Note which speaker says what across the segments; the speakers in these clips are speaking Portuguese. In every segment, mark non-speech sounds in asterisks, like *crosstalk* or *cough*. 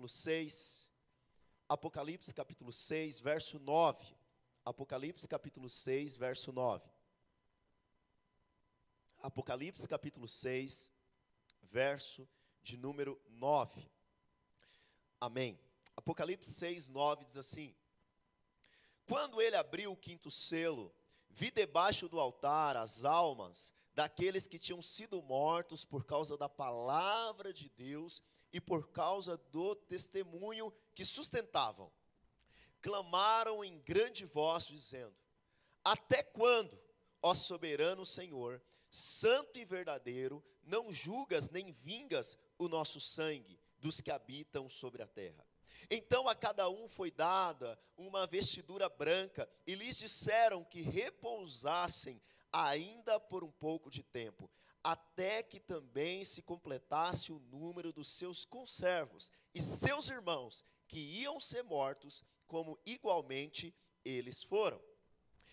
Speaker 1: capítulo 6. Apocalipse capítulo 6, verso 9. Apocalipse capítulo 6, verso 9. Apocalipse capítulo 6, verso de número 9. Amém. Apocalipse 6, 9 diz assim: Quando ele abriu o quinto selo, vi debaixo do altar as almas daqueles que tinham sido mortos por causa da palavra de Deus e por causa do testemunho que sustentavam. Clamaram em grande voz, dizendo: Até quando, ó soberano Senhor, santo e verdadeiro, não julgas nem vingas o nosso sangue dos que habitam sobre a terra? Então a cada um foi dada uma vestidura branca, e lhes disseram que repousassem ainda por um pouco de tempo, até que também se completasse o número dos seus conservos e seus irmãos, que iam ser mortos, como igualmente eles foram.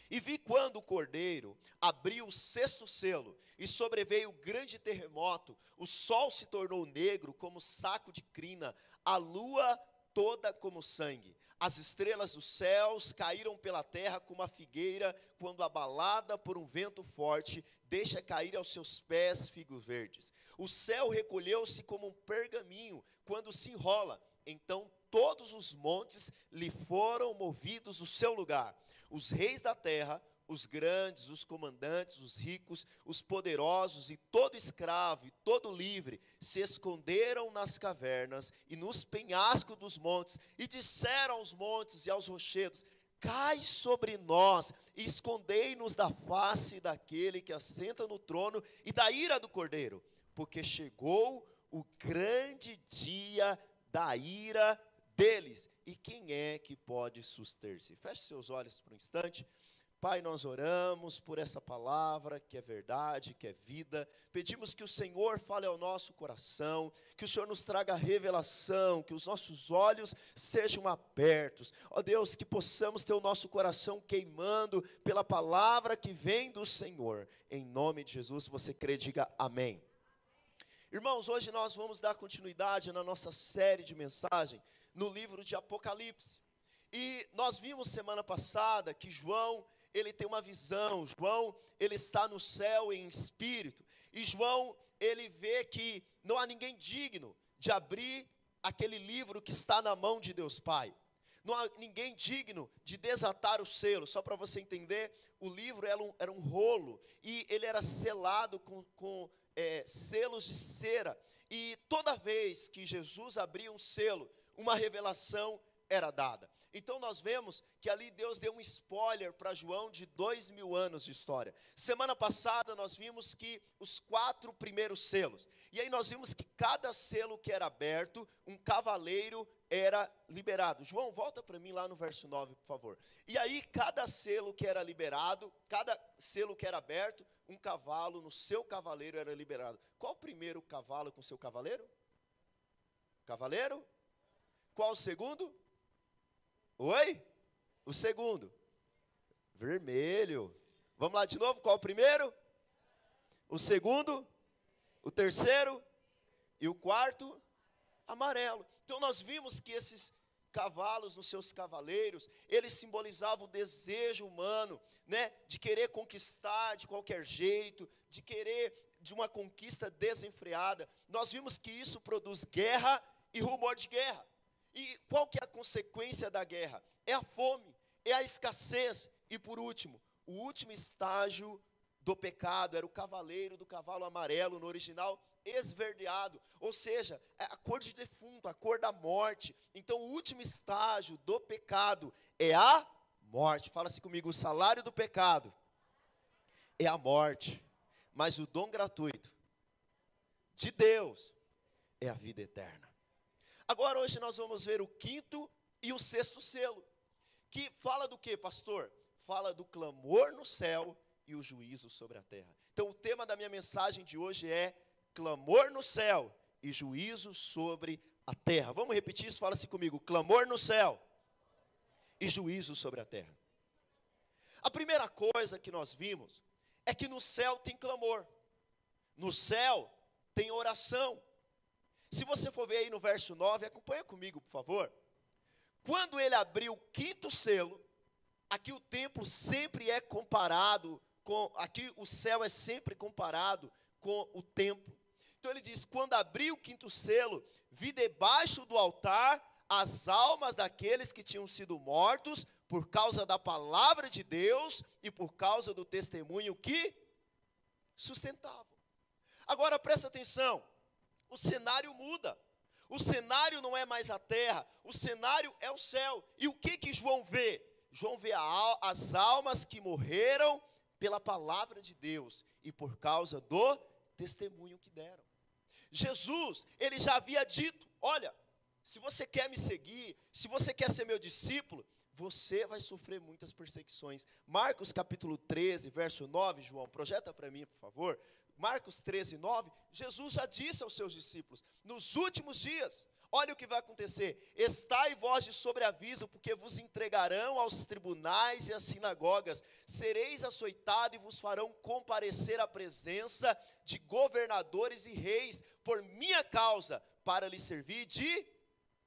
Speaker 1: E vi quando o cordeiro abriu o sexto selo e sobreveio grande terremoto, o sol se tornou negro como saco de crina, a lua toda como sangue. As estrelas dos céus caíram pela terra como a figueira, quando abalada por um vento forte, deixa cair aos seus pés figos verdes. O céu recolheu-se como um pergaminho, quando se enrola. Então todos os montes lhe foram movidos do seu lugar. Os reis da terra os grandes, os comandantes, os ricos, os poderosos e todo escravo e todo livre se esconderam nas cavernas e nos penhascos dos montes e disseram aos montes e aos rochedos: Cai sobre nós e escondei-nos da face daquele que assenta no trono e da ira do cordeiro, porque chegou o grande dia da ira deles. E quem é que pode suster-se? Feche seus olhos por um instante. Pai, nós oramos por essa palavra que é verdade, que é vida. Pedimos que o Senhor fale ao nosso coração, que o Senhor nos traga revelação, que os nossos olhos sejam abertos. Ó Deus, que possamos ter o nosso coração queimando pela palavra que vem do Senhor. Em nome de Jesus, você crê, diga amém. Irmãos, hoje nós vamos dar continuidade na nossa série de mensagem no livro de Apocalipse. E nós vimos semana passada que João ele tem uma visão. João, ele está no céu em espírito. E João, ele vê que não há ninguém digno de abrir aquele livro que está na mão de Deus Pai. Não há ninguém digno de desatar o selo. Só para você entender, o livro era um, era um, rolo e ele era selado com, com é, selos de cera. E toda vez que Jesus abria um selo, uma revelação era dada. Então nós vemos que ali Deus deu um spoiler para João de dois mil anos de história. Semana passada nós vimos que os quatro primeiros selos. E aí nós vimos que cada selo que era aberto, um cavaleiro era liberado. João, volta para mim lá no verso 9, por favor. E aí cada selo que era liberado, cada selo que era aberto, um cavalo no seu cavaleiro era liberado. Qual o primeiro cavalo com seu cavaleiro? Cavaleiro? Qual o segundo? Oi? O segundo? Vermelho. Vamos lá de novo, qual o primeiro? O segundo? O terceiro? E o quarto? Amarelo. Então nós vimos que esses cavalos nos seus cavaleiros, eles simbolizavam o desejo humano, né, de querer conquistar de qualquer jeito, de querer de uma conquista desenfreada. Nós vimos que isso produz guerra e rumor de guerra. E qual que é a consequência da guerra? É a fome, é a escassez e por último, o último estágio do pecado era o cavaleiro do cavalo amarelo no original esverdeado, ou seja, é a cor de defunto, a cor da morte. Então, o último estágio do pecado é a morte. Fala assim comigo: o salário do pecado é a morte, mas o dom gratuito de Deus é a vida eterna. Agora, hoje nós vamos ver o quinto e o sexto selo, que fala do que, pastor? Fala do clamor no céu e o juízo sobre a terra. Então, o tema da minha mensagem de hoje é clamor no céu e juízo sobre a terra. Vamos repetir isso? Fala assim comigo: clamor no céu e juízo sobre a terra. A primeira coisa que nós vimos é que no céu tem clamor, no céu tem oração. Se você for ver aí no verso 9, acompanha comigo, por favor. Quando ele abriu o quinto selo, aqui o templo sempre é comparado com, aqui o céu é sempre comparado com o templo. Então ele diz: quando abriu o quinto selo, vi debaixo do altar as almas daqueles que tinham sido mortos por causa da palavra de Deus e por causa do testemunho que sustentavam. Agora presta atenção, o cenário muda. O cenário não é mais a terra, o cenário é o céu. E o que que João vê? João vê a, as almas que morreram pela palavra de Deus e por causa do testemunho que deram. Jesus, ele já havia dito: olha, se você quer me seguir, se você quer ser meu discípulo, você vai sofrer muitas perseguições. Marcos capítulo 13, verso 9, João, projeta para mim, por favor. Marcos 13, 9, Jesus já disse aos seus discípulos: nos últimos dias, olha o que vai acontecer: estai vós de sobreaviso, porque vos entregarão aos tribunais e às sinagogas, sereis açoitado e vos farão comparecer à presença de governadores e reis, por minha causa, para lhes servir de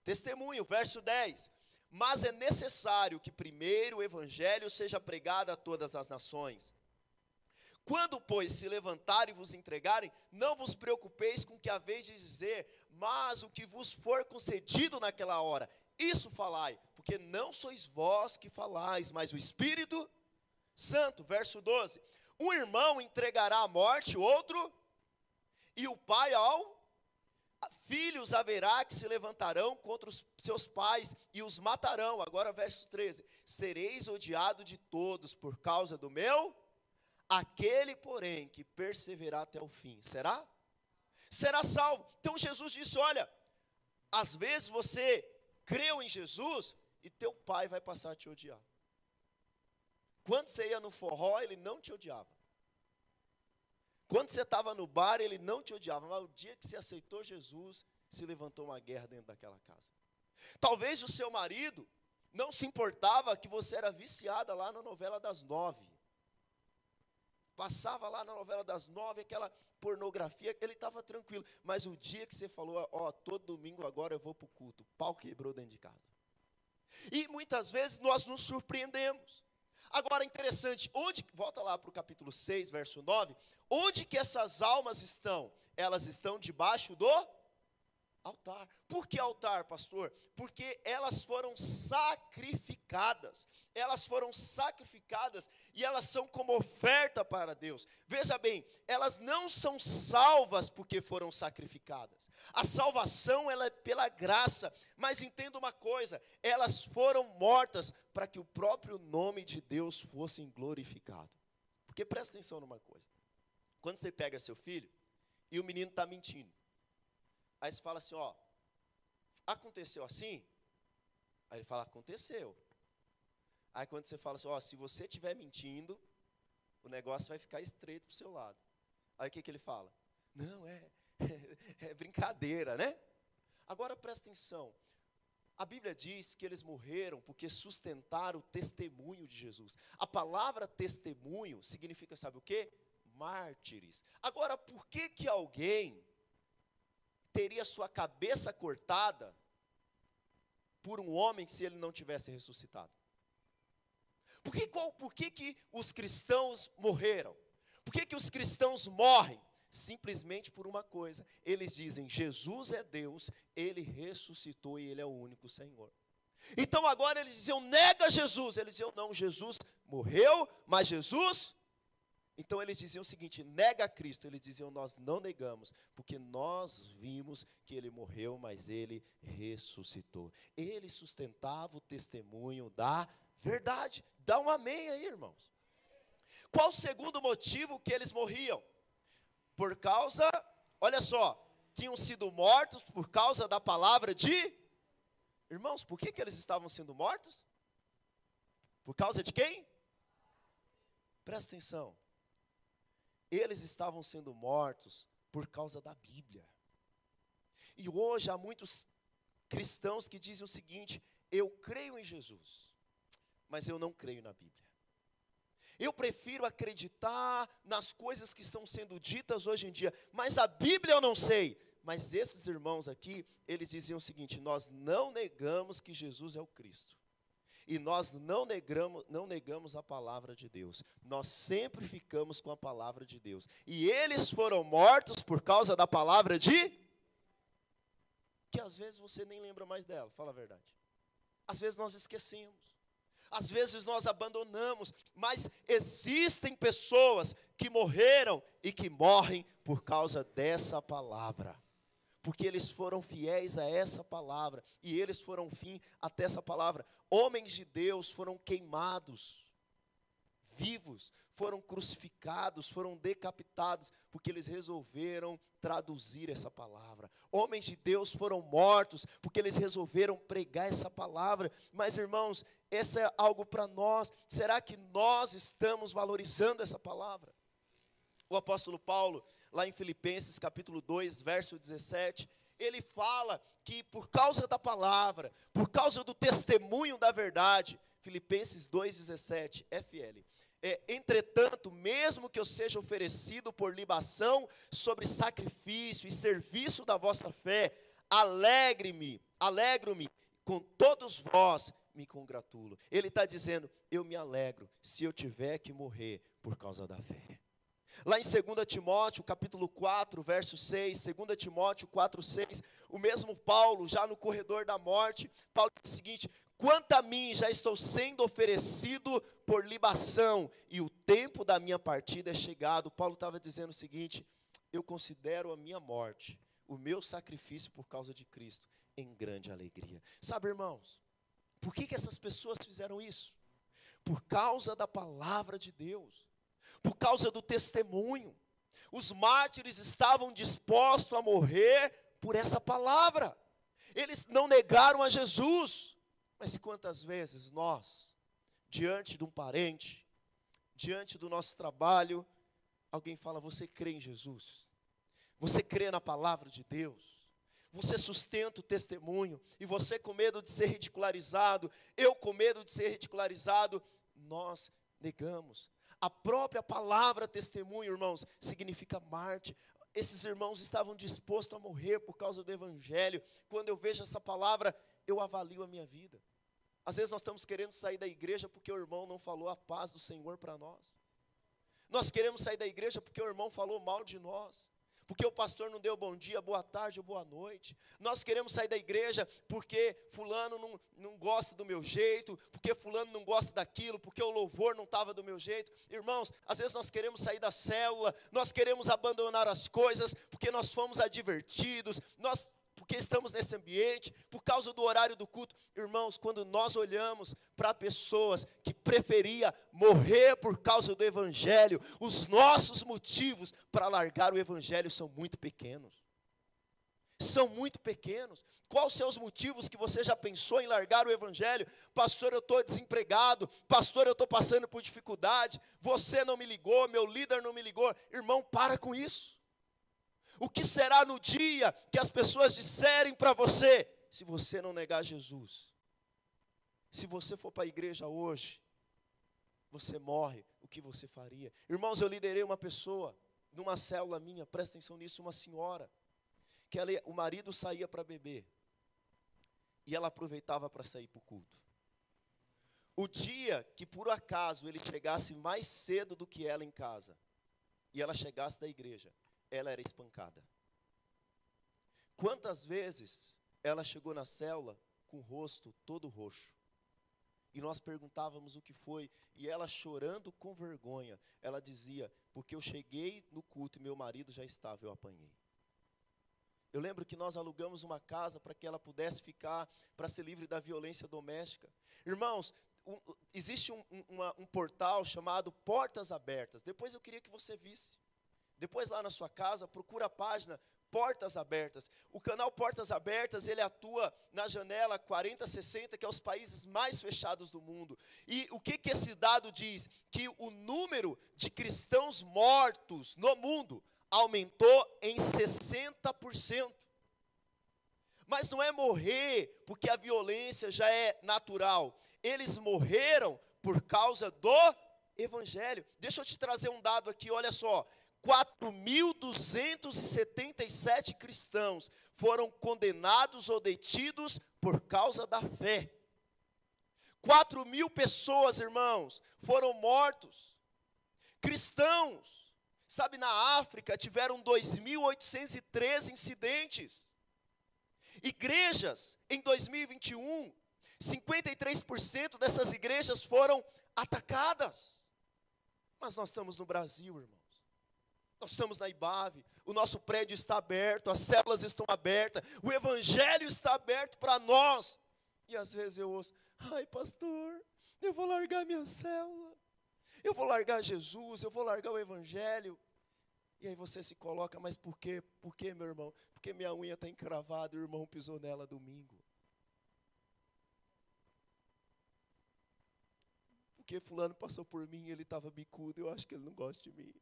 Speaker 1: testemunho. Verso 10. Mas é necessário que primeiro o evangelho seja pregado a todas as nações. Quando, pois, se levantarem e vos entregarem, não vos preocupeis com o que haveis de dizer, mas o que vos for concedido naquela hora, isso falai, porque não sois vós que falais, mas o Espírito Santo. Verso 12: Um irmão entregará à morte outro, e o pai ao filhos haverá que se levantarão contra os seus pais e os matarão. Agora, verso 13: Sereis odiado de todos por causa do meu Aquele, porém, que perseverar até o fim, será? Será salvo. Então Jesus disse: Olha, às vezes você creu em Jesus e teu pai vai passar a te odiar. Quando você ia no forró, ele não te odiava. Quando você estava no bar, ele não te odiava. Mas o dia que você aceitou Jesus, se levantou uma guerra dentro daquela casa. Talvez o seu marido não se importava que você era viciada lá na novela das nove. Passava lá na novela das nove, aquela pornografia, ele estava tranquilo. Mas o dia que você falou, ó, todo domingo agora eu vou para o culto, o pau quebrou dentro de casa. E muitas vezes nós nos surpreendemos. Agora, interessante, onde, volta lá para o capítulo 6, verso 9, onde que essas almas estão? Elas estão debaixo do Altar. Por que altar, pastor? Porque elas foram sacrificadas. Elas foram sacrificadas e elas são como oferta para Deus. Veja bem, elas não são salvas porque foram sacrificadas. A salvação ela é pela graça, mas entenda uma coisa, elas foram mortas para que o próprio nome de Deus fosse glorificado. Porque presta atenção numa coisa. Quando você pega seu filho e o menino está mentindo, Aí você fala assim, ó, aconteceu assim? Aí ele fala, aconteceu. Aí quando você fala assim, ó, se você estiver mentindo, o negócio vai ficar estreito para o seu lado. Aí o que, que ele fala? Não, é, é, *laughs* é brincadeira, né? Agora presta atenção. A Bíblia diz que eles morreram porque sustentaram o testemunho de Jesus. A palavra testemunho significa, sabe o quê? Mártires. Agora, por que que alguém teria sua cabeça cortada por um homem se ele não tivesse ressuscitado? Por que, qual, por que, que os cristãos morreram? Por que, que os cristãos morrem? Simplesmente por uma coisa: eles dizem, Jesus é Deus, ele ressuscitou e ele é o único Senhor. Então agora eles diziam, nega Jesus. Eles diziam, não, Jesus morreu, mas Jesus então eles diziam o seguinte: nega Cristo. Eles diziam: nós não negamos, porque nós vimos que ele morreu, mas ele ressuscitou. Ele sustentava o testemunho da verdade. Dá um amém aí, irmãos. Qual o segundo motivo que eles morriam? Por causa, olha só, tinham sido mortos por causa da palavra de. Irmãos, por que, que eles estavam sendo mortos? Por causa de quem? Presta atenção eles estavam sendo mortos por causa da Bíblia. E hoje há muitos cristãos que dizem o seguinte: eu creio em Jesus, mas eu não creio na Bíblia. Eu prefiro acreditar nas coisas que estão sendo ditas hoje em dia, mas a Bíblia eu não sei. Mas esses irmãos aqui, eles diziam o seguinte: nós não negamos que Jesus é o Cristo. E nós não negamos, não negamos a palavra de Deus. Nós sempre ficamos com a palavra de Deus. E eles foram mortos por causa da palavra de que às vezes você nem lembra mais dela, fala a verdade. Às vezes nós esquecemos. Às vezes nós abandonamos, mas existem pessoas que morreram e que morrem por causa dessa palavra porque eles foram fiéis a essa palavra, e eles foram fim até essa palavra. Homens de Deus foram queimados, vivos, foram crucificados, foram decapitados, porque eles resolveram traduzir essa palavra. Homens de Deus foram mortos, porque eles resolveram pregar essa palavra. Mas, irmãos, esse é algo para nós. Será que nós estamos valorizando essa palavra? O apóstolo Paulo, lá em Filipenses capítulo 2, verso 17, ele fala que por causa da palavra, por causa do testemunho da verdade, Filipenses 2,17, FL. É, entretanto, mesmo que eu seja oferecido por libação sobre sacrifício e serviço da vossa fé, alegre-me, alegro-me com todos vós, me congratulo. Ele está dizendo: eu me alegro se eu tiver que morrer por causa da fé. Lá em 2 Timóteo, capítulo 4, verso 6, 2 Timóteo 4, 6, o mesmo Paulo, já no corredor da morte, Paulo diz o seguinte: Quanto a mim, já estou sendo oferecido por libação, e o tempo da minha partida é chegado. Paulo estava dizendo o seguinte: Eu considero a minha morte, o meu sacrifício por causa de Cristo, em grande alegria. Sabe, irmãos, por que, que essas pessoas fizeram isso? Por causa da palavra de Deus por causa do testemunho. Os mártires estavam dispostos a morrer por essa palavra. Eles não negaram a Jesus. Mas quantas vezes nós, diante de um parente, diante do nosso trabalho, alguém fala: Você crê em Jesus? Você crê na palavra de Deus? Você sustenta o testemunho, e você com medo de ser ridicularizado, eu com medo de ser ridicularizado, nós negamos a própria palavra testemunho, irmãos, significa Marte. Esses irmãos estavam dispostos a morrer por causa do Evangelho. Quando eu vejo essa palavra, eu avalio a minha vida. Às vezes nós estamos querendo sair da igreja porque o irmão não falou a paz do Senhor para nós. Nós queremos sair da igreja porque o irmão falou mal de nós porque o pastor não deu bom dia, boa tarde ou boa noite. Nós queremos sair da igreja porque fulano não, não gosta do meu jeito, porque fulano não gosta daquilo, porque o louvor não estava do meu jeito. Irmãos, às vezes nós queremos sair da célula, nós queremos abandonar as coisas, porque nós fomos advertidos, nós porque estamos nesse ambiente, por causa do horário do culto. Irmãos, quando nós olhamos para pessoas que preferia morrer por causa do evangelho, os nossos motivos para largar o evangelho são muito pequenos. São muito pequenos. Quais seus motivos que você já pensou em largar o evangelho? Pastor, eu estou desempregado. Pastor, eu estou passando por dificuldade. Você não me ligou, meu líder não me ligou. Irmão, para com isso. O que será no dia que as pessoas disserem para você, se você não negar Jesus? Se você for para a igreja hoje, você morre, o que você faria? Irmãos, eu liderei uma pessoa numa célula minha, presta atenção nisso, uma senhora, que ela, o marido saía para beber e ela aproveitava para sair para o culto. O dia que por acaso ele chegasse mais cedo do que ela em casa e ela chegasse da igreja, ela era espancada. Quantas vezes ela chegou na célula com o rosto todo roxo? E nós perguntávamos o que foi, e ela chorando com vergonha, ela dizia: Porque eu cheguei no culto e meu marido já estava, eu apanhei. Eu lembro que nós alugamos uma casa para que ela pudesse ficar, para ser livre da violência doméstica. Irmãos, um, existe um, uma, um portal chamado Portas Abertas. Depois eu queria que você visse. Depois lá na sua casa, procura a página Portas Abertas. O canal Portas Abertas, ele atua na janela 4060, que é os países mais fechados do mundo. E o que, que esse dado diz? Que o número de cristãos mortos no mundo aumentou em 60%. Mas não é morrer porque a violência já é natural. Eles morreram por causa do evangelho. Deixa eu te trazer um dado aqui, olha só. 4.277 cristãos foram condenados ou detidos por causa da fé. 4 mil pessoas, irmãos, foram mortos. Cristãos, sabe, na África tiveram 2.813 incidentes. Igrejas, em 2021, 53% dessas igrejas foram atacadas. Mas nós estamos no Brasil, irmãos. Nós estamos na IBAV, o nosso prédio está aberto, as células estão abertas, o evangelho está aberto para nós. E às vezes eu ouço: "Ai, pastor, eu vou largar minha célula. Eu vou largar Jesus, eu vou largar o evangelho". E aí você se coloca, mas por quê? Por quê, meu irmão? Porque minha unha está encravada e o irmão pisou nela domingo. Porque fulano passou por mim e ele estava bicudo, eu acho que ele não gosta de mim.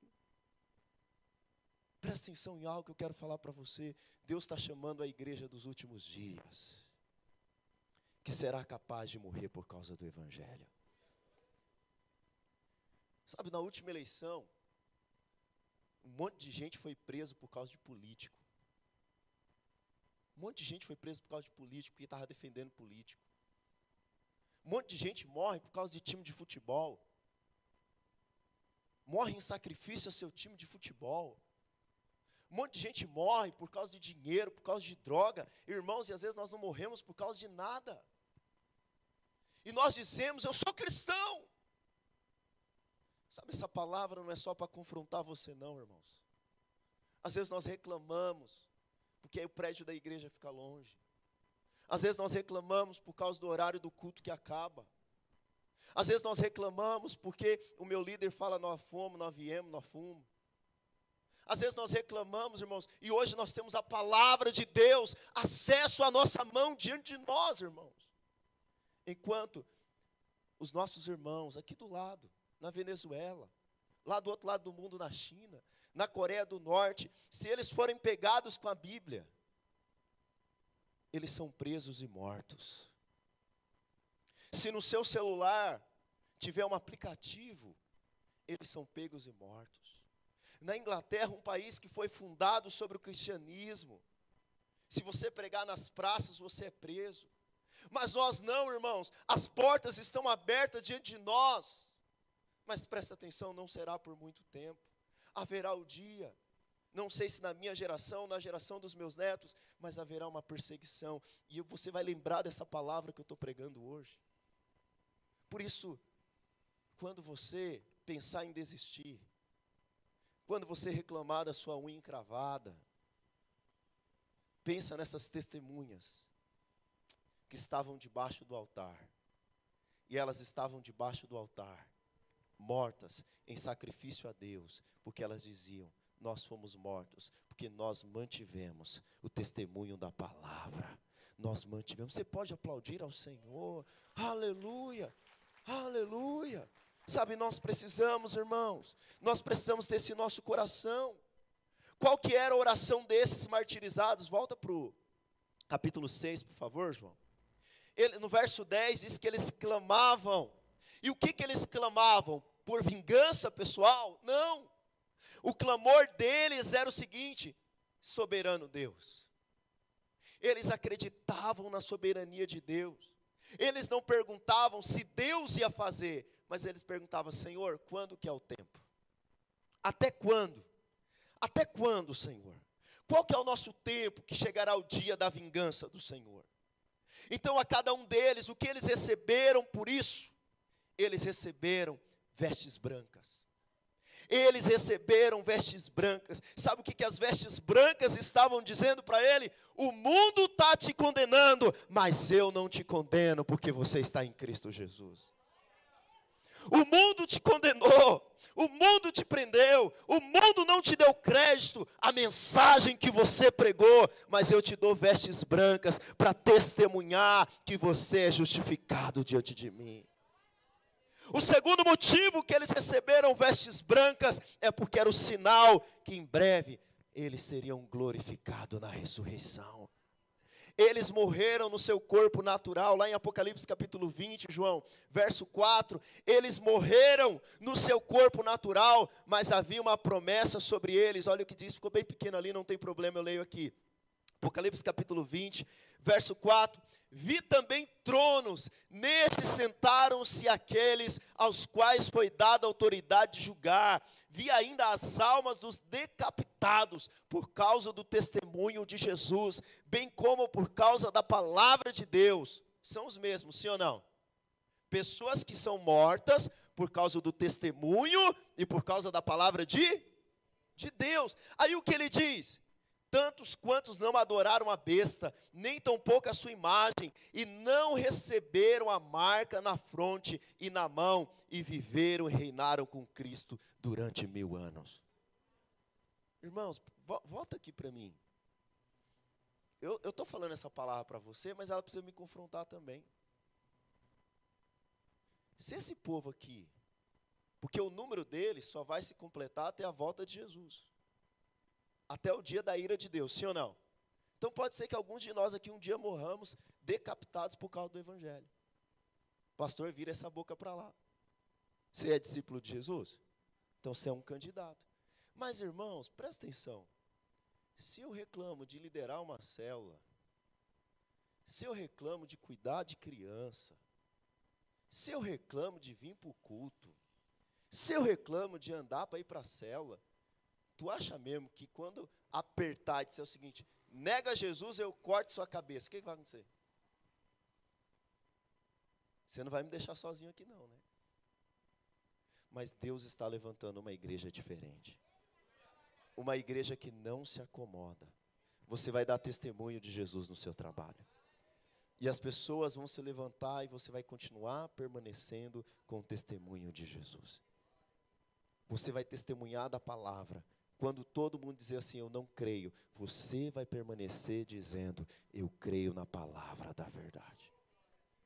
Speaker 1: Presta atenção em algo que eu quero falar para você. Deus está chamando a igreja dos últimos dias, que será capaz de morrer por causa do Evangelho. Sabe, na última eleição, um monte de gente foi preso por causa de político. Um monte de gente foi preso por causa de político, porque estava defendendo político. Um monte de gente morre por causa de time de futebol. Morre em sacrifício a seu time de futebol. Um monte de gente morre por causa de dinheiro, por causa de droga. Irmãos, e às vezes nós não morremos por causa de nada. E nós dizemos, eu sou cristão. Sabe, essa palavra não é só para confrontar você, não, irmãos. Às vezes nós reclamamos, porque aí o prédio da igreja fica longe. Às vezes nós reclamamos por causa do horário do culto que acaba. Às vezes nós reclamamos porque o meu líder fala, nós fomos, nós viemos, nós fomos. Às vezes nós reclamamos, irmãos, e hoje nós temos a palavra de Deus, acesso à nossa mão diante de nós, irmãos. Enquanto os nossos irmãos aqui do lado, na Venezuela, lá do outro lado do mundo, na China, na Coreia do Norte, se eles forem pegados com a Bíblia, eles são presos e mortos. Se no seu celular tiver um aplicativo, eles são pegos e mortos na Inglaterra, um país que foi fundado sobre o cristianismo. Se você pregar nas praças, você é preso. Mas nós não, irmãos, as portas estão abertas diante de nós. Mas presta atenção, não será por muito tempo. Haverá o dia, não sei se na minha geração, na geração dos meus netos, mas haverá uma perseguição. E você vai lembrar dessa palavra que eu estou pregando hoje. Por isso, quando você pensar em desistir, quando você reclamar da sua unha encravada, pensa nessas testemunhas que estavam debaixo do altar. E elas estavam debaixo do altar, mortas em sacrifício a Deus, porque elas diziam: Nós fomos mortos, porque nós mantivemos o testemunho da palavra. Nós mantivemos. Você pode aplaudir ao Senhor. Aleluia! Aleluia! Sabe, nós precisamos, irmãos, nós precisamos ter esse nosso coração. Qual que era a oração desses martirizados? Volta para o capítulo 6, por favor, João. Ele, no verso 10 diz que eles clamavam. E o que, que eles clamavam? Por vingança pessoal? Não. O clamor deles era o seguinte: soberano Deus. Eles acreditavam na soberania de Deus. Eles não perguntavam se Deus ia fazer, mas eles perguntavam: Senhor, quando que é o tempo? Até quando? Até quando, Senhor? Qual que é o nosso tempo que chegará o dia da vingança do Senhor? Então, a cada um deles, o que eles receberam por isso? Eles receberam vestes brancas. Eles receberam vestes brancas. Sabe o que, que as vestes brancas estavam dizendo para ele? O mundo está te condenando, mas eu não te condeno, porque você está em Cristo Jesus. O mundo te condenou, o mundo te prendeu, o mundo não te deu crédito à mensagem que você pregou, mas eu te dou vestes brancas para testemunhar que você é justificado diante de mim. O segundo motivo que eles receberam vestes brancas é porque era o sinal que em breve eles seriam glorificados na ressurreição. Eles morreram no seu corpo natural, lá em Apocalipse capítulo 20, João, verso 4, eles morreram no seu corpo natural, mas havia uma promessa sobre eles. Olha o que diz, ficou bem pequeno ali, não tem problema, eu leio aqui. Apocalipse capítulo 20, verso 4. Vi também tronos, nestes sentaram-se aqueles aos quais foi dada autoridade de julgar. Vi ainda as almas dos decapitados por causa do testemunho de Jesus, bem como por causa da palavra de Deus. São os mesmos, sim ou não? Pessoas que são mortas por causa do testemunho e por causa da palavra de, de Deus. Aí o que ele diz? Tantos quantos não adoraram a besta, nem tampouco a sua imagem, e não receberam a marca na fronte e na mão, e viveram e reinaram com Cristo durante mil anos. Irmãos, vo volta aqui para mim. Eu estou falando essa palavra para você, mas ela precisa me confrontar também. Se esse povo aqui, porque o número deles só vai se completar até a volta de Jesus até o dia da ira de Deus, sim ou não? Então pode ser que alguns de nós aqui um dia morramos decapitados por causa do Evangelho. Pastor, vira essa boca para lá. Você é discípulo de Jesus? Então você é um candidato. Mas irmãos, presta atenção. Se eu reclamo de liderar uma célula, se eu reclamo de cuidar de criança, se eu reclamo de vir para o culto, se eu reclamo de andar para ir para a célula, Tu acha mesmo que quando apertar e disser o seguinte, nega Jesus, eu corto sua cabeça, o que, que vai acontecer? Você não vai me deixar sozinho aqui não, né? Mas Deus está levantando uma igreja diferente. Uma igreja que não se acomoda. Você vai dar testemunho de Jesus no seu trabalho. E as pessoas vão se levantar e você vai continuar permanecendo com o testemunho de Jesus. Você vai testemunhar da palavra quando todo mundo dizer assim, eu não creio, você vai permanecer dizendo, eu creio na palavra da verdade.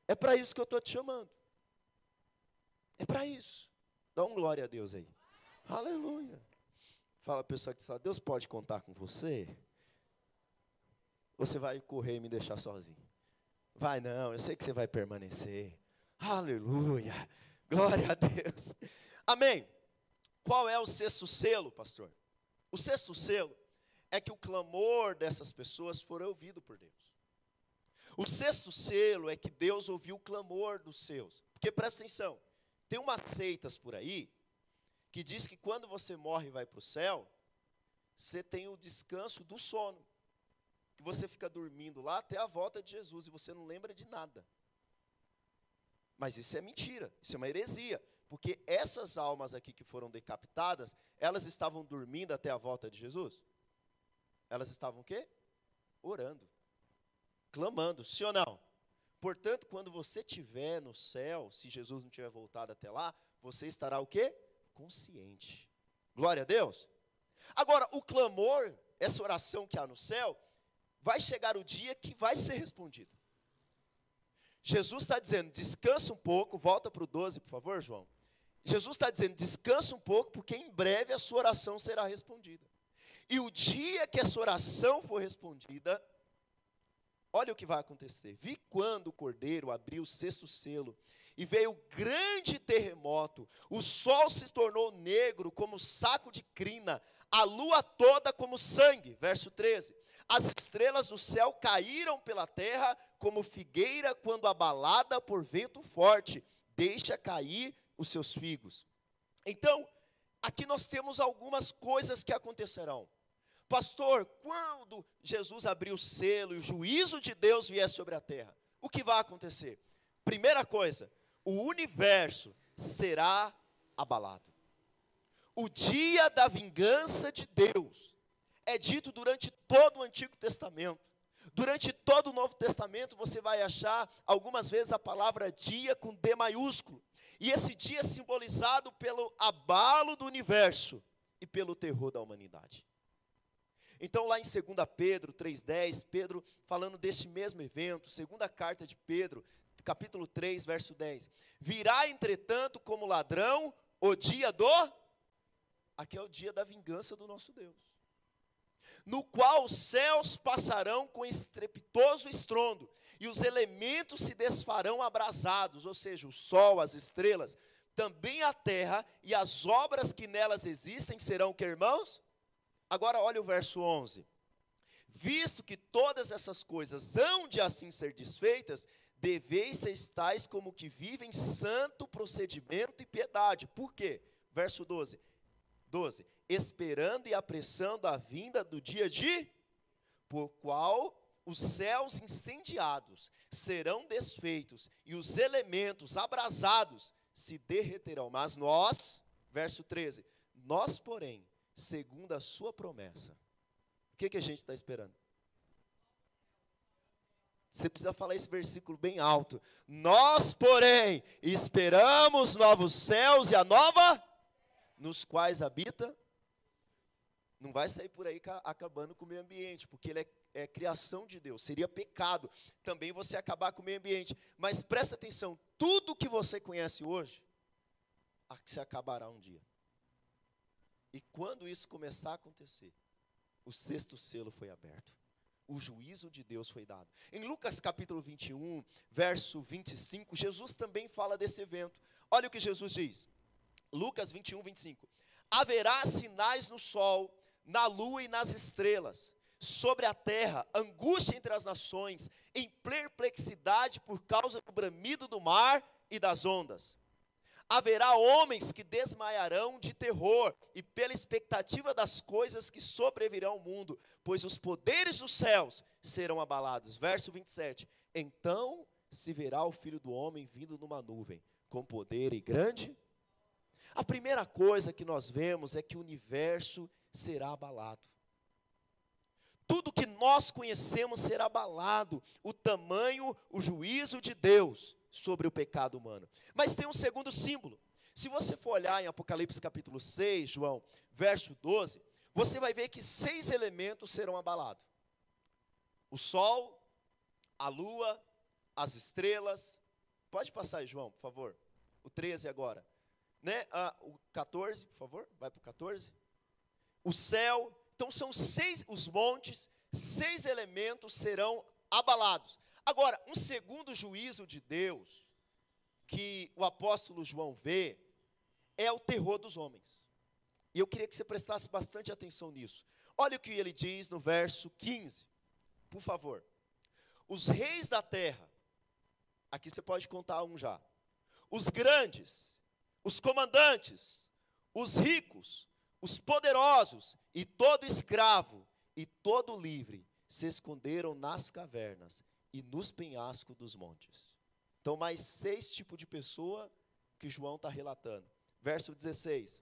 Speaker 1: É para isso que eu estou te chamando. É para isso. Dá um glória a Deus aí. Aleluia. Fala a pessoa que está, Deus pode contar com você? Você vai correr e me deixar sozinho? Vai não, eu sei que você vai permanecer. Aleluia. Glória a Deus. Amém. Qual é o sexto selo, pastor? O sexto selo é que o clamor dessas pessoas foi ouvido por Deus. O sexto selo é que Deus ouviu o clamor dos seus. Porque presta atenção, tem umas seitas por aí que diz que quando você morre e vai para o céu, você tem o descanso do sono. Que você fica dormindo lá até a volta de Jesus e você não lembra de nada. Mas isso é mentira, isso é uma heresia. Porque essas almas aqui que foram decapitadas, elas estavam dormindo até a volta de Jesus? Elas estavam o quê? Orando, clamando, sim ou não? Portanto, quando você estiver no céu, se Jesus não tiver voltado até lá, você estará o quê? Consciente. Glória a Deus. Agora, o clamor, essa oração que há no céu, vai chegar o dia que vai ser respondida. Jesus está dizendo, descansa um pouco, volta para o 12, por favor, João. Jesus está dizendo: descansa um pouco, porque em breve a sua oração será respondida. E o dia que essa oração for respondida, olha o que vai acontecer. Vi quando o cordeiro abriu o sexto selo, e veio grande terremoto, o sol se tornou negro como saco de crina, a lua toda como sangue. Verso 13. As estrelas do céu caíram pela terra como figueira quando abalada por vento forte, deixa cair os seus figos. Então, aqui nós temos algumas coisas que acontecerão. Pastor, quando Jesus abrir o selo e o juízo de Deus vier sobre a terra, o que vai acontecer? Primeira coisa, o universo será abalado. O dia da vingança de Deus é dito durante todo o Antigo Testamento. Durante todo o Novo Testamento você vai achar algumas vezes a palavra dia com D maiúsculo. E esse dia é simbolizado pelo abalo do universo e pelo terror da humanidade. Então, lá em 2 Pedro 3,10, Pedro falando desse mesmo evento, segunda carta de Pedro, capítulo 3, verso 10. Virá, entretanto, como ladrão, o dia do. Aqui é o dia da vingança do nosso Deus. no qual os céus passarão com estrepitoso estrondo, e os elementos se desfarão abrasados, ou seja, o sol, as estrelas, também a terra e as obras que nelas existem serão que, irmãos? Agora olha o verso 11. Visto que todas essas coisas hão de assim ser desfeitas, deveis ser tais como que vivem santo procedimento e piedade. Por quê? Verso 12. 12. Esperando e apressando a vinda do dia de por qual os céus incendiados serão desfeitos e os elementos abrasados se derreterão. Mas nós, verso 13, nós, porém, segundo a sua promessa, o que, que a gente está esperando? Você precisa falar esse versículo bem alto. Nós, porém, esperamos novos céus e a nova nos quais habita. Não vai sair por aí acabando com o meio ambiente, porque ele é, é criação de Deus. Seria pecado também você acabar com o meio ambiente. Mas presta atenção: tudo que você conhece hoje, se acabará um dia. E quando isso começar a acontecer, o sexto selo foi aberto o juízo de Deus foi dado. Em Lucas capítulo 21, verso 25, Jesus também fala desse evento. Olha o que Jesus diz. Lucas 21, 25. Haverá sinais no sol, na lua e nas estrelas, sobre a terra, angústia entre as nações, em perplexidade por causa do bramido do mar e das ondas haverá homens que desmaiarão de terror e pela expectativa das coisas que sobrevirão ao mundo, pois os poderes dos céus serão abalados. Verso 27. Então se verá o filho do homem vindo numa nuvem, com poder e grande. A primeira coisa que nós vemos é que o universo será abalado. Tudo que nós conhecemos será abalado, o tamanho, o juízo de Deus sobre o pecado humano. Mas tem um segundo símbolo. Se você for olhar em Apocalipse capítulo 6, João, verso 12, você vai ver que seis elementos serão abalados: o sol, a lua, as estrelas. Pode passar João, por favor. O 13 agora. Né? Ah, o 14, por favor, vai para o 14. O céu. Então são seis, os montes, seis elementos serão abalados. Agora, um segundo juízo de Deus, que o apóstolo João vê, é o terror dos homens. E eu queria que você prestasse bastante atenção nisso. Olha o que ele diz no verso 15, por favor. Os reis da terra, aqui você pode contar um já. Os grandes, os comandantes, os ricos, os poderosos e todo escravo e todo livre se esconderam nas cavernas e nos penhascos dos montes. Então, mais seis tipos de pessoa que João está relatando. Verso 16.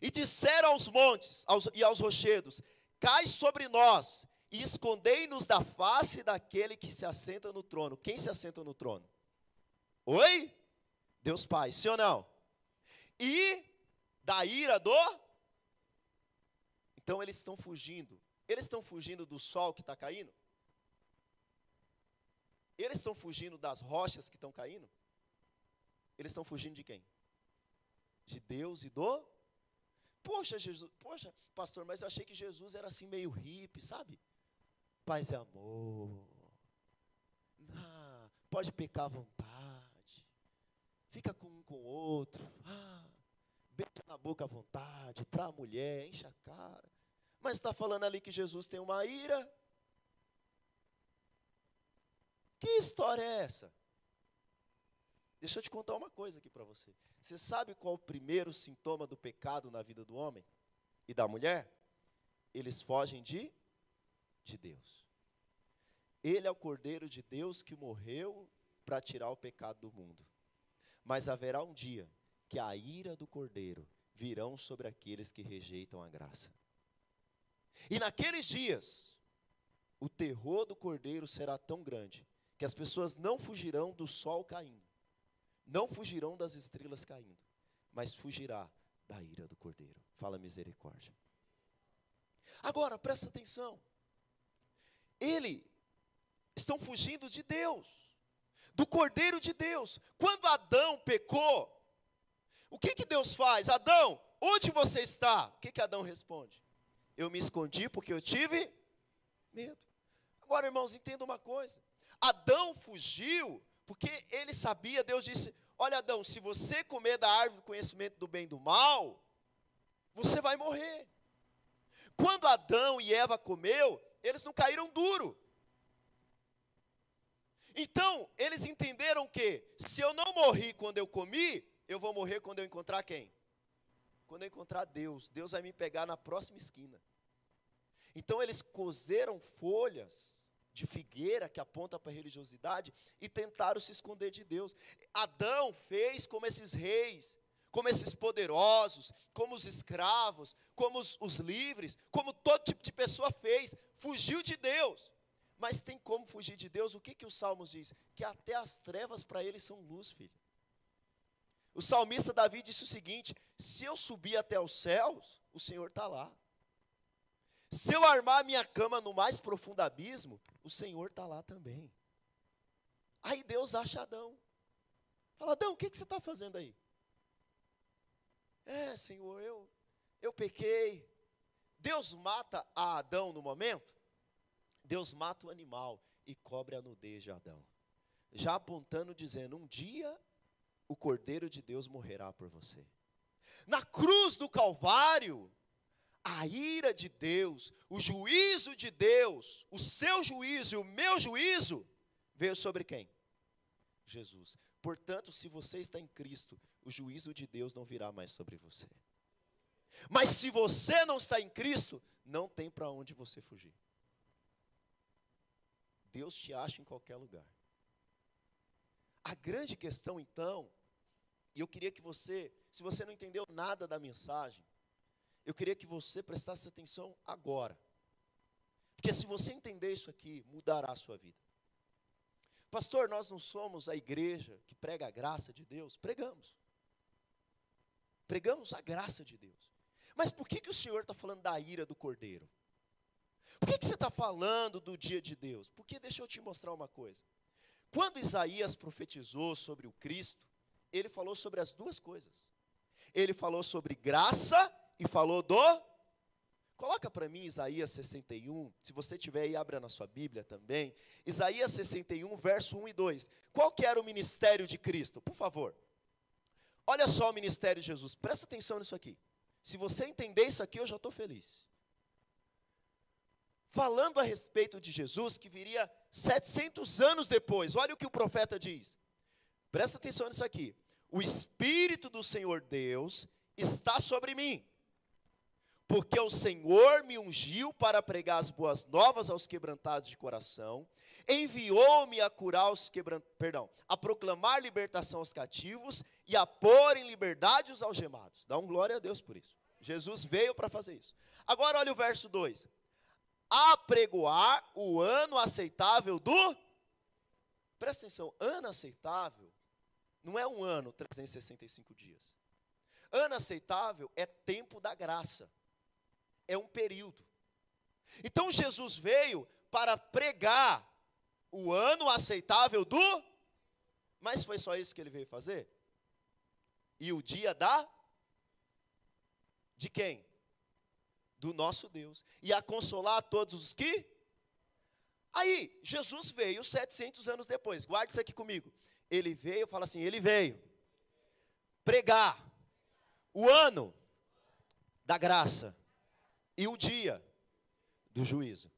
Speaker 1: E disseram aos montes aos, e aos rochedos: Cai sobre nós e escondei-nos da face daquele que se assenta no trono. Quem se assenta no trono? Oi? Deus Pai, sim ou não? E da ira do. Então eles estão fugindo. Eles estão fugindo do sol que está caindo? Eles estão fugindo das rochas que estão caindo? Eles estão fugindo de quem? De Deus e do? Poxa, Jesus, poxa, pastor, mas eu achei que Jesus era assim meio hippie, sabe? Paz e amor. Ah, pode pecar à vontade. Fica com um com o outro. Ah, beija na boca à vontade, para a mulher, enche a cara. Mas está falando ali que Jesus tem uma ira. Que história é essa? Deixa eu te contar uma coisa aqui para você. Você sabe qual o primeiro sintoma do pecado na vida do homem e da mulher? Eles fogem de de Deus. Ele é o Cordeiro de Deus que morreu para tirar o pecado do mundo. Mas haverá um dia que a ira do Cordeiro virão sobre aqueles que rejeitam a graça. E naqueles dias, o terror do Cordeiro será tão grande que as pessoas não fugirão do sol caindo, não fugirão das estrelas caindo, mas fugirá da ira do cordeiro. Fala misericórdia. Agora, presta atenção. Ele estão fugindo de Deus, do cordeiro de Deus. Quando Adão pecou, o que que Deus faz? Adão, onde você está? O que que Adão responde? eu me escondi porque eu tive medo. Agora, irmãos, entenda uma coisa. Adão fugiu porque ele sabia, Deus disse: Olha, Adão, se você comer da árvore do conhecimento do bem e do mal, você vai morrer. Quando Adão e Eva comeu, eles não caíram duro. Então, eles entenderam que se eu não morri quando eu comi, eu vou morrer quando eu encontrar quem? Quando eu encontrar Deus. Deus vai me pegar na próxima esquina. Então, eles cozeram folhas de figueira que aponta para a religiosidade e tentaram se esconder de Deus. Adão fez como esses reis, como esses poderosos, como os escravos, como os, os livres, como todo tipo de pessoa fez, fugiu de Deus. Mas tem como fugir de Deus? O que, que os salmos diz? Que até as trevas para ele são luz, filho. O salmista Davi disse o seguinte: se eu subir até os céus, o Senhor está lá. Se eu armar minha cama no mais profundo abismo, o Senhor está lá também. Aí Deus acha Adão. Fala, Adão, o que, que você está fazendo aí? É, Senhor, eu, eu pequei. Deus mata a Adão no momento? Deus mata o animal e cobre a nudez de Adão. Já apontando, dizendo: um dia o Cordeiro de Deus morrerá por você. Na cruz do Calvário, a ira de Deus, o juízo de Deus, o seu juízo e o meu juízo, veio sobre quem? Jesus. Portanto, se você está em Cristo, o juízo de Deus não virá mais sobre você. Mas se você não está em Cristo, não tem para onde você fugir. Deus te acha em qualquer lugar. A grande questão, então, e eu queria que você, se você não entendeu nada da mensagem, eu queria que você prestasse atenção agora. Porque se você entender isso aqui, mudará a sua vida. Pastor, nós não somos a igreja que prega a graça de Deus? Pregamos. Pregamos a graça de Deus. Mas por que, que o Senhor está falando da ira do cordeiro? Por que, que você está falando do dia de Deus? Porque deixa eu te mostrar uma coisa. Quando Isaías profetizou sobre o Cristo, ele falou sobre as duas coisas. Ele falou sobre graça e falou do. Coloca para mim Isaías 61, se você tiver aí, abra na sua Bíblia também. Isaías 61, verso 1 e 2. Qual que era o ministério de Cristo? Por favor. Olha só o ministério de Jesus, presta atenção nisso aqui. Se você entender isso aqui, eu já estou feliz falando a respeito de Jesus que viria 700 anos depois. Olha o que o profeta diz. Presta atenção nisso aqui. O Espírito do Senhor Deus está sobre mim, porque o Senhor me ungiu para pregar as boas novas aos quebrantados de coração, enviou-me a curar os quebrantados, perdão, a proclamar libertação aos cativos e a pôr em liberdade os algemados. Dá um glória a Deus por isso. Jesus veio para fazer isso. Agora olha o verso 2 apregoar o ano aceitável do. Presta atenção, ano aceitável não é um ano, 365 dias. Ano aceitável é tempo da graça, é um período. Então Jesus veio para pregar o ano aceitável do. Mas foi só isso que ele veio fazer? E o dia da. De quem? do nosso Deus e a consolar a todos os que. Aí, Jesus veio 700 anos depois, guarde isso aqui comigo. Ele veio, fala assim: ele veio pregar o ano da graça e o dia do juízo.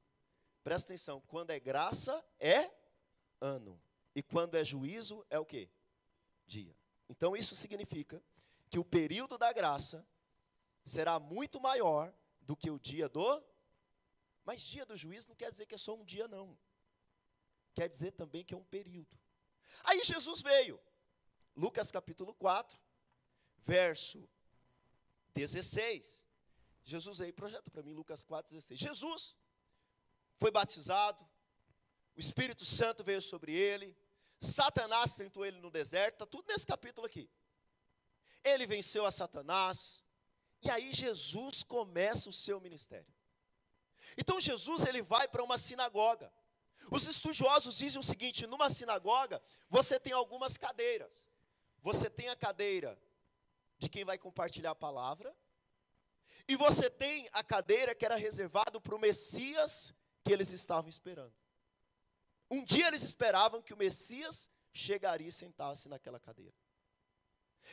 Speaker 1: Presta atenção, quando é graça é ano e quando é juízo é o que? Dia. Então isso significa que o período da graça será muito maior do que o dia do. Mas dia do juízo não quer dizer que é só um dia, não. Quer dizer também que é um período. Aí Jesus veio. Lucas capítulo 4, verso 16. Jesus veio, projeta para mim Lucas 4, 16. Jesus foi batizado, o Espírito Santo veio sobre ele, Satanás tentou ele no deserto, está tudo nesse capítulo aqui. Ele venceu a Satanás, e aí Jesus começa o seu ministério. Então Jesus ele vai para uma sinagoga. Os estudiosos dizem o seguinte: numa sinagoga você tem algumas cadeiras. Você tem a cadeira de quem vai compartilhar a palavra, E você tem a cadeira que era reservada para o Messias que eles estavam esperando. Um dia eles esperavam que o Messias chegaria e sentasse naquela cadeira.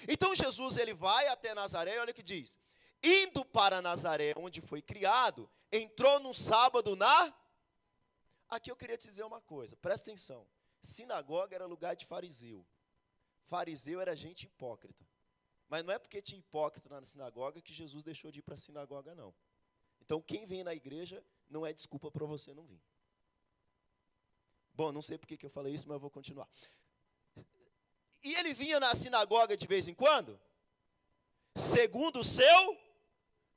Speaker 1: Então Jesus ele vai até Nazaré, olha o que diz: indo para Nazaré, onde foi criado, entrou no sábado na Aqui eu queria te dizer uma coisa, presta atenção. Sinagoga era lugar de fariseu. Fariseu era gente hipócrita. Mas não é porque tinha hipócrita na sinagoga que Jesus deixou de ir para a sinagoga, não. Então, quem vem na igreja não é desculpa para você não vir. Bom, não sei porque que eu falei isso, mas eu vou continuar. E ele vinha na sinagoga de vez em quando? Segundo o seu.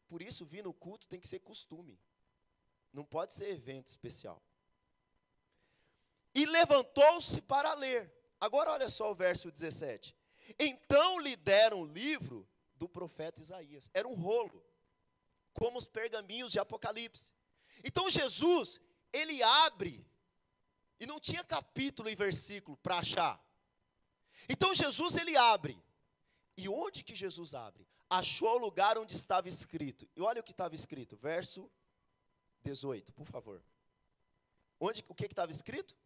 Speaker 1: Por isso, vir no culto tem que ser costume. Não pode ser evento especial. E levantou-se para ler. Agora olha só o verso 17. Então lhe deram o livro do profeta Isaías. Era um rolo, como os pergaminhos de Apocalipse. Então Jesus, ele abre, e não tinha capítulo e versículo para achar. Então Jesus, ele abre. E onde que Jesus abre? Achou o lugar onde estava escrito. E olha o que estava escrito, verso 18, por favor. Onde, o que estava escrito?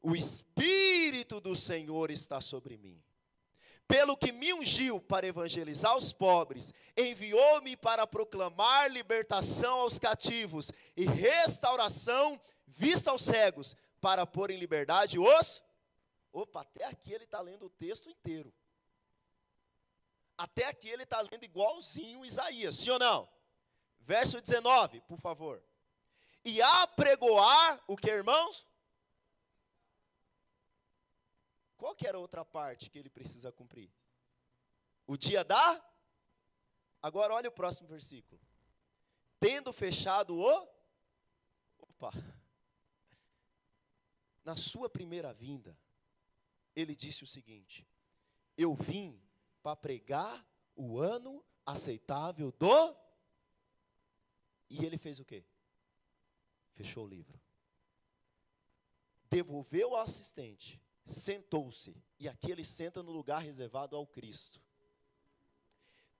Speaker 1: O Espírito do Senhor está sobre mim. Pelo que me ungiu para evangelizar os pobres, enviou-me para proclamar libertação aos cativos e restauração vista aos cegos, para pôr em liberdade os. Opa, até aqui ele está lendo o texto inteiro. Até aqui ele está lendo igualzinho Isaías, sim ou não? Verso 19, por favor. E apregoar o que, irmãos? Qual que era a outra parte que ele precisa cumprir? O dia da? Agora olha o próximo versículo. Tendo fechado o. Opa! Na sua primeira vinda, ele disse o seguinte: Eu vim para pregar o ano aceitável do. E ele fez o quê? Fechou o livro. Devolveu ao assistente sentou-se, e aqui ele senta no lugar reservado ao Cristo.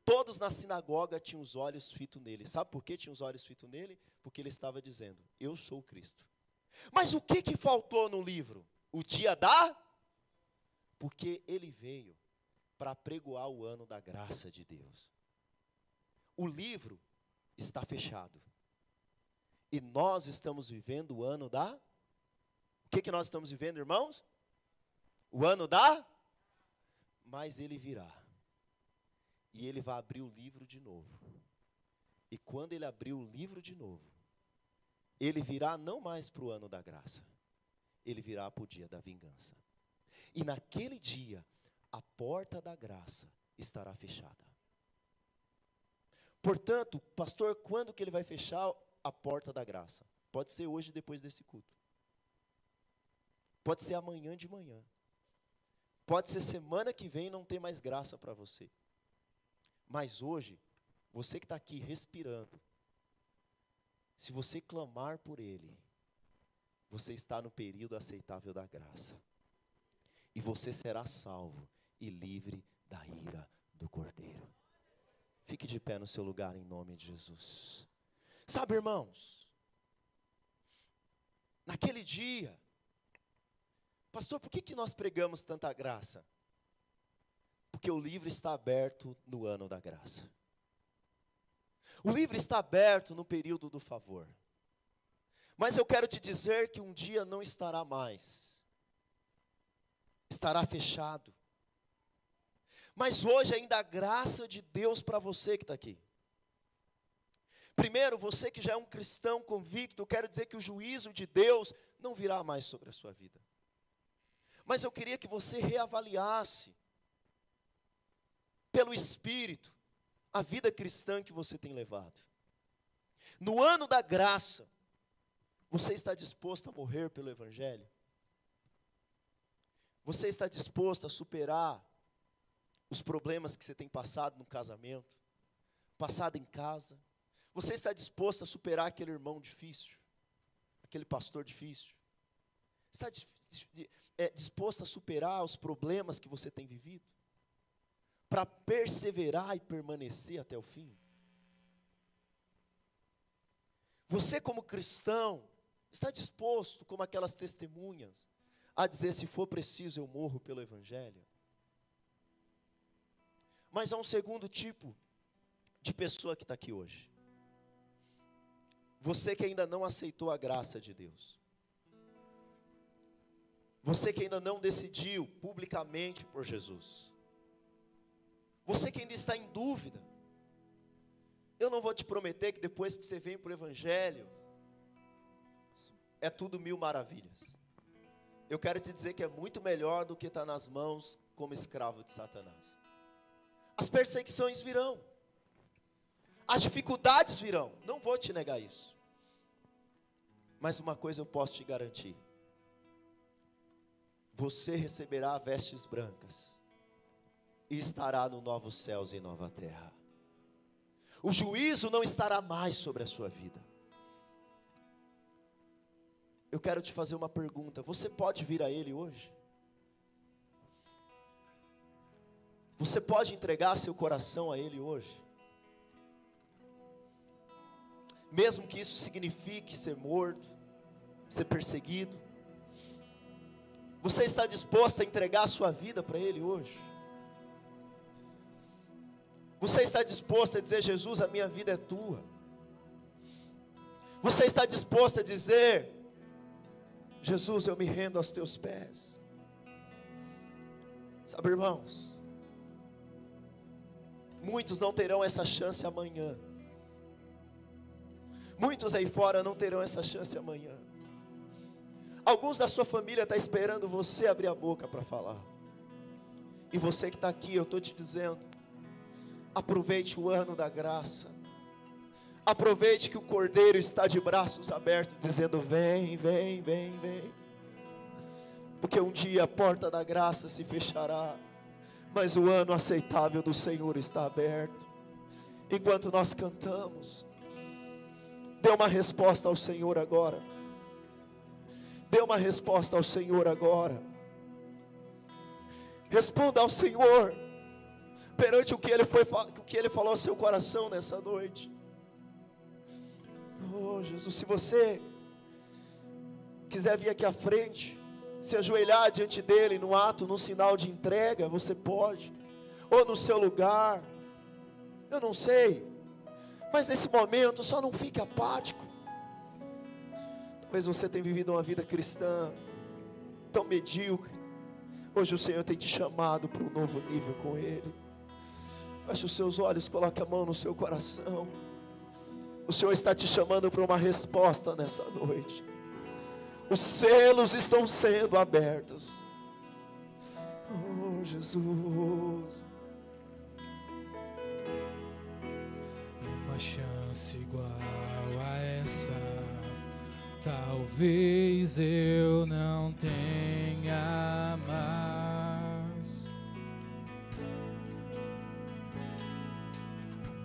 Speaker 1: Todos na sinagoga tinham os olhos fitos nele. Sabe por que tinham os olhos fitos nele? Porque ele estava dizendo: Eu sou o Cristo. Mas o que, que faltou no livro? O dia da? Porque ele veio para pregoar o ano da graça de Deus. O livro está fechado. E nós estamos vivendo o ano da. O que, que nós estamos vivendo, irmãos? O ano da? Mas ele virá. E ele vai abrir o livro de novo. E quando ele abrir o livro de novo, ele virá não mais para o ano da graça, ele virá para o dia da vingança. E naquele dia, a porta da graça estará fechada. Portanto, pastor, quando que ele vai fechar a porta da graça? Pode ser hoje, depois desse culto. Pode ser amanhã de manhã. Pode ser semana que vem não ter mais graça para você. Mas hoje, você que está aqui respirando, se você clamar por Ele, você está no período aceitável da graça. E você será salvo e livre da ira do Cordeiro. Fique de pé no seu lugar em nome de Jesus. Sabe, irmãos, naquele dia, Pastor, por que, que nós pregamos tanta graça? Porque o livro está aberto no ano da graça. O livro está aberto no período do favor. Mas eu quero te dizer que um dia não estará mais. Estará fechado. Mas hoje ainda há graça de Deus para você que está aqui. Primeiro, você que já é um cristão convicto, eu quero dizer que o juízo de Deus não virá mais sobre a sua vida. Mas eu queria que você reavaliasse, pelo Espírito, a vida cristã que você tem levado. No ano da graça, você está disposto a morrer pelo Evangelho? Você está disposto a superar os problemas que você tem passado no casamento, passado em casa? Você está disposto a superar aquele irmão difícil, aquele pastor difícil? Está é, disposto a superar os problemas que você tem vivido? Para perseverar e permanecer até o fim? Você, como cristão, está disposto, como aquelas testemunhas, a dizer: se for preciso, eu morro pelo Evangelho? Mas há um segundo tipo de pessoa que está aqui hoje. Você que ainda não aceitou a graça de Deus. Você que ainda não decidiu publicamente por Jesus. Você que ainda está em dúvida. Eu não vou te prometer que depois que você vem para o Evangelho, é tudo mil maravilhas. Eu quero te dizer que é muito melhor do que estar nas mãos como escravo de Satanás. As perseguições virão, as dificuldades virão, não vou te negar isso. Mas uma coisa eu posso te garantir: você receberá vestes brancas e estará no novos céus e nova terra. O juízo não estará mais sobre a sua vida. Eu quero te fazer uma pergunta: você pode vir a Ele hoje? Você pode entregar seu coração a Ele hoje? Mesmo que isso signifique ser morto, ser perseguido. Você está disposto a entregar a sua vida para Ele hoje? Você está disposto a dizer: Jesus, a minha vida é tua? Você está disposto a dizer: Jesus, eu me rendo aos teus pés? Sabe, irmãos, muitos não terão essa chance amanhã. Muitos aí fora não terão essa chance amanhã. Alguns da sua família estão tá esperando você abrir a boca para falar. E você que está aqui, eu estou te dizendo, aproveite o ano da graça. Aproveite que o Cordeiro está de braços abertos, dizendo: Vem, vem, vem, vem. Porque um dia a porta da graça se fechará, mas o ano aceitável do Senhor está aberto. Enquanto nós cantamos, dê uma resposta ao Senhor agora. Dê uma resposta ao Senhor agora. Responda ao Senhor perante o que ele foi o que ele falou ao seu coração nessa noite. Oh, Jesus, se você quiser vir aqui à frente, se ajoelhar diante dele no ato, no sinal de entrega, você pode, ou no seu lugar, eu não sei, mas nesse momento só não fique apático. Talvez você tenha vivido uma vida cristã tão medíocre. Hoje o Senhor tem te chamado para um novo nível com Ele. Feche os seus olhos, coloque a mão no seu coração. O Senhor está te chamando para uma resposta nessa noite. Os selos estão sendo abertos. Oh, Jesus.
Speaker 2: Uma chance igual a essa Talvez eu não tenha mais.